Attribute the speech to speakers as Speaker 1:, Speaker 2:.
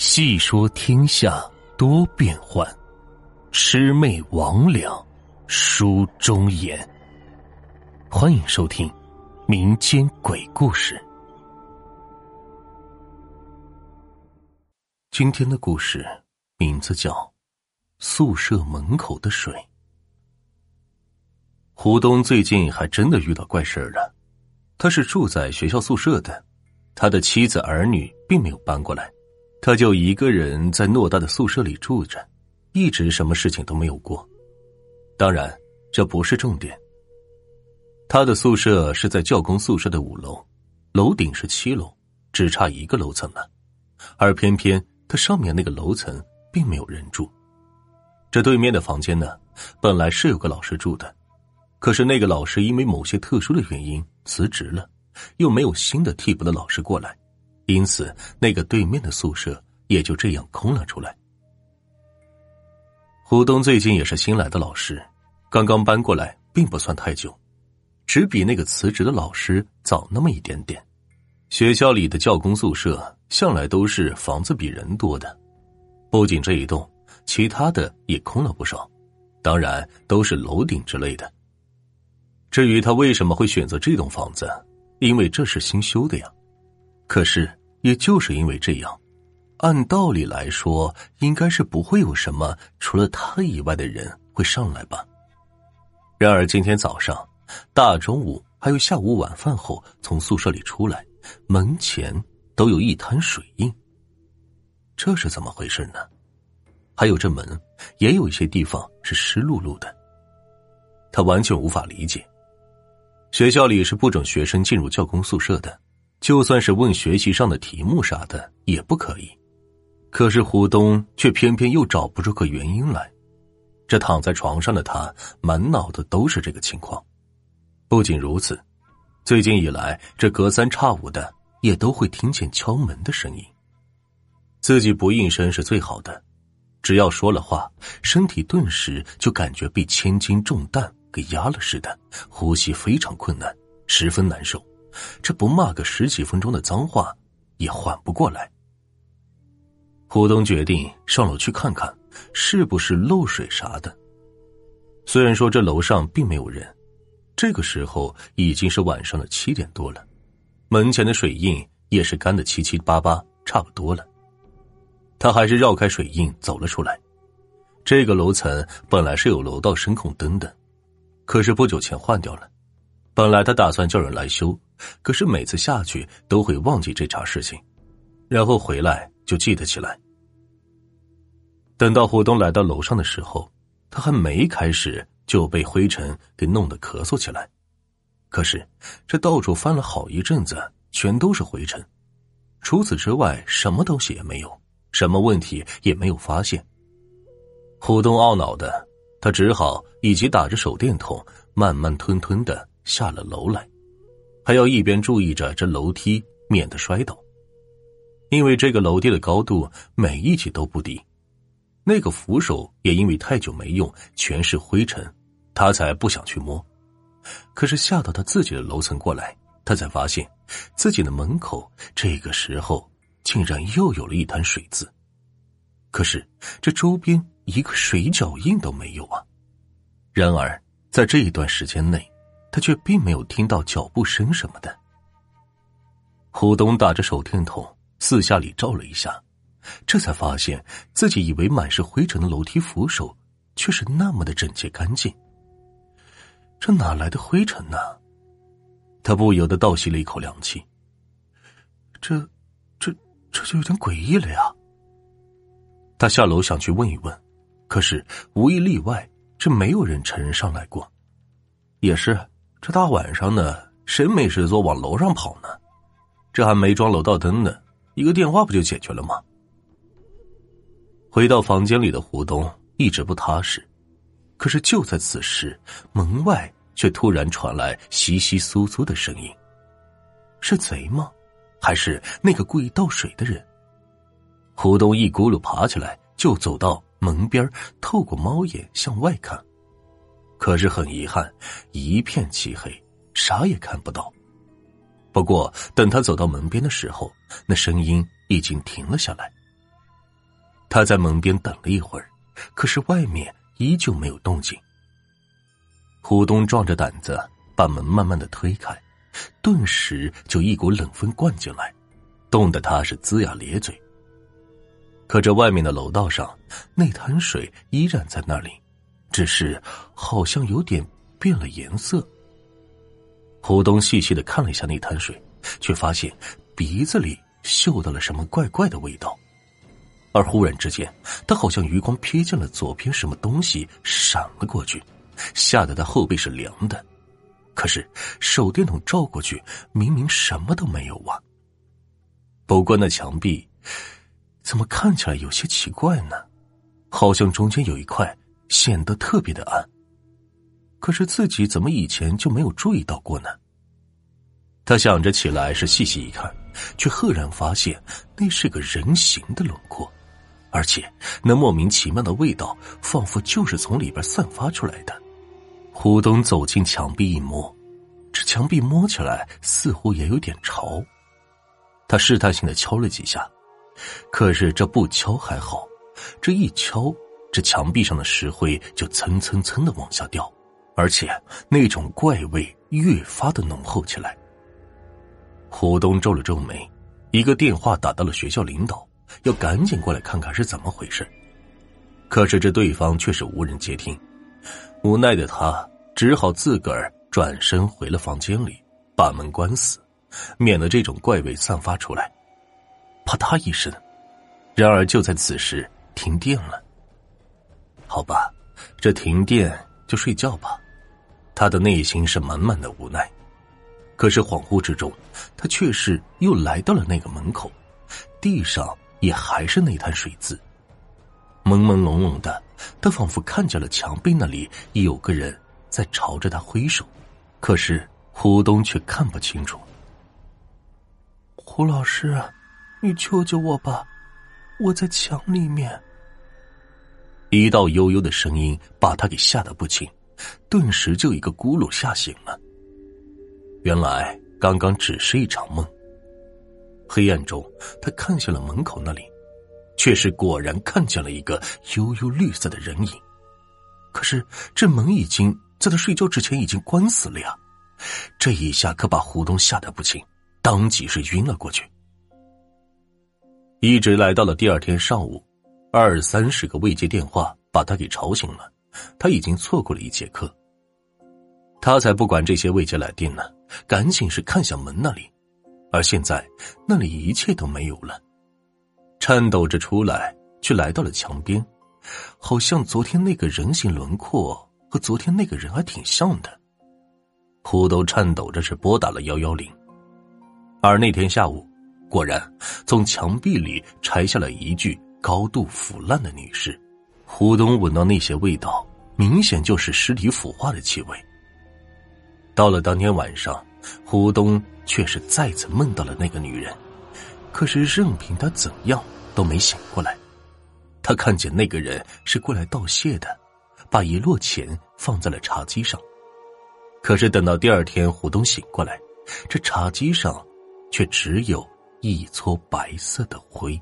Speaker 1: 细说天下多变幻，魑魅魍魉书中言。欢迎收听民间鬼故事。今天的故事名字叫《宿舍门口的水》。胡东最近还真的遇到怪事了。他是住在学校宿舍的，他的妻子儿女并没有搬过来，他就一个人在偌大的宿舍里住着，一直什么事情都没有过。当然，这不是重点。他的宿舍是在教工宿舍的五楼，楼顶是七楼，只差一个楼层了。而偏偏他上面那个楼层并没有人住。这对面的房间呢，本来是有个老师住的。可是那个老师因为某些特殊的原因辞职了，又没有新的替补的老师过来，因此那个对面的宿舍也就这样空了出来。胡东最近也是新来的老师，刚刚搬过来，并不算太久，只比那个辞职的老师早那么一点点。学校里的教工宿舍向来都是房子比人多的，不仅这一栋，其他的也空了不少，当然都是楼顶之类的。至于他为什么会选择这栋房子，因为这是新修的呀。可是，也就是因为这样，按道理来说，应该是不会有什么除了他以外的人会上来吧。然而今天早上，大中午还有下午晚饭后从宿舍里出来，门前都有一滩水印。这是怎么回事呢？还有这门，也有一些地方是湿漉漉的。他完全无法理解。学校里是不准学生进入教工宿舍的，就算是问学习上的题目啥的也不可以。可是胡东却偏偏又找不出个原因来。这躺在床上的他，满脑子都是这个情况。不仅如此，最近以来，这隔三差五的也都会听见敲门的声音。自己不应声是最好的，只要说了话，身体顿时就感觉被千斤重担。给压了似的，呼吸非常困难，十分难受。这不骂个十几分钟的脏话，也缓不过来。胡东决定上楼去看看，是不是漏水啥的。虽然说这楼上并没有人，这个时候已经是晚上的七点多了，门前的水印也是干的七七八八，差不多了。他还是绕开水印走了出来。这个楼层本来是有楼道声控灯的。可是不久前换掉了，本来他打算叫人来修，可是每次下去都会忘记这茬事情，然后回来就记得起来。等到胡东来到楼上的时候，他还没开始就被灰尘给弄得咳嗽起来。可是这到处翻了好一阵子，全都是灰尘，除此之外什么东西也没有，什么问题也没有发现。胡东懊恼的。他只好以及打着手电筒，慢慢吞吞的下了楼来，还要一边注意着这楼梯，免得摔倒。因为这个楼梯的高度每一级都不低，那个扶手也因为太久没用，全是灰尘，他才不想去摸。可是下到他自己的楼层过来，他才发现自己的门口这个时候竟然又有了一滩水渍。可是这周边。一个水脚印都没有啊！然而，在这一段时间内，他却并没有听到脚步声什么的。胡东打着手电筒四下里照了一下，这才发现自己以为满是灰尘的楼梯扶手，却是那么的整洁干净。这哪来的灰尘呢？他不由得倒吸了一口凉气。这、这、这就有点诡异了呀！他下楼想去问一问。可是无一例外，这没有人承认上来过。也是，这大晚上的，谁没事做往楼上跑呢？这还没装楼道灯呢，一个电话不就解决了吗？回到房间里的胡东一直不踏实。可是就在此时，门外却突然传来窸窸窣窣的声音。是贼吗？还是那个故意倒水的人？胡东一咕噜爬起来，就走到。门边透过猫眼向外看，可是很遗憾，一片漆黑，啥也看不到。不过等他走到门边的时候，那声音已经停了下来。他在门边等了一会儿，可是外面依旧没有动静。胡东壮着胆子把门慢慢的推开，顿时就一股冷风灌进来，冻得他是龇牙咧嘴。可这外面的楼道上，那滩水依然在那里，只是好像有点变了颜色。胡东细细的看了一下那滩水，却发现鼻子里嗅到了什么怪怪的味道。而忽然之间，他好像余光瞥见了左边什么东西闪了过去，吓得他后背是凉的。可是手电筒照过去，明明什么都没有啊。不过那墙壁怎么看起来有些奇怪呢？好像中间有一块显得特别的暗。可是自己怎么以前就没有注意到过呢？他想着起来，是细细一看，却赫然发现那是个人形的轮廓。而且，那莫名其妙的味道，仿佛就是从里边散发出来的。胡东走进墙壁一摸，这墙壁摸起来似乎也有点潮。他试探性的敲了几下，可是这不敲还好，这一敲，这墙壁上的石灰就蹭蹭蹭的往下掉，而且那种怪味越发的浓厚起来。胡东皱了皱眉，一个电话打到了学校领导。要赶紧过来看看是怎么回事，可是这对方却是无人接听，无奈的他只好自个儿转身回了房间里，把门关死，免得这种怪味散发出来。啪嗒一声，然而就在此时停电了。好吧，这停电就睡觉吧。他的内心是满满的无奈，可是恍惚之中，他却是又来到了那个门口，地上。也还是那滩水渍，朦朦胧胧的，他仿佛看见了墙壁那里有个人在朝着他挥手，可是胡东却看不清楚。
Speaker 2: 胡老师，你救救我吧，我在墙里面。
Speaker 1: 一道悠悠的声音把他给吓得不轻，顿时就一个咕噜吓醒了。原来刚刚只是一场梦。黑暗中，他看向了门口那里，却是果然看见了一个幽幽绿色的人影。可是这门已经在他睡觉之前已经关死了呀！这一下可把胡东吓得不轻，当即是晕了过去。一直来到了第二天上午，二三十个未接电话把他给吵醒了，他已经错过了一节课。他才不管这些未接来电呢，赶紧是看向门那里。而现在，那里一切都没有了。颤抖着出来，却来到了墙边，好像昨天那个人形轮廓和昨天那个人还挺像的。胡都颤抖着是拨打了幺幺零，而那天下午，果然从墙壁里拆下了一具高度腐烂的女尸。胡东闻到那些味道，明显就是尸体腐化的气味。到了当天晚上，胡东。却是再次梦到了那个女人，可是任凭他怎样都没醒过来。他看见那个人是过来道谢的，把一摞钱放在了茶几上。可是等到第二天胡东醒过来，这茶几上却只有一撮白色的灰。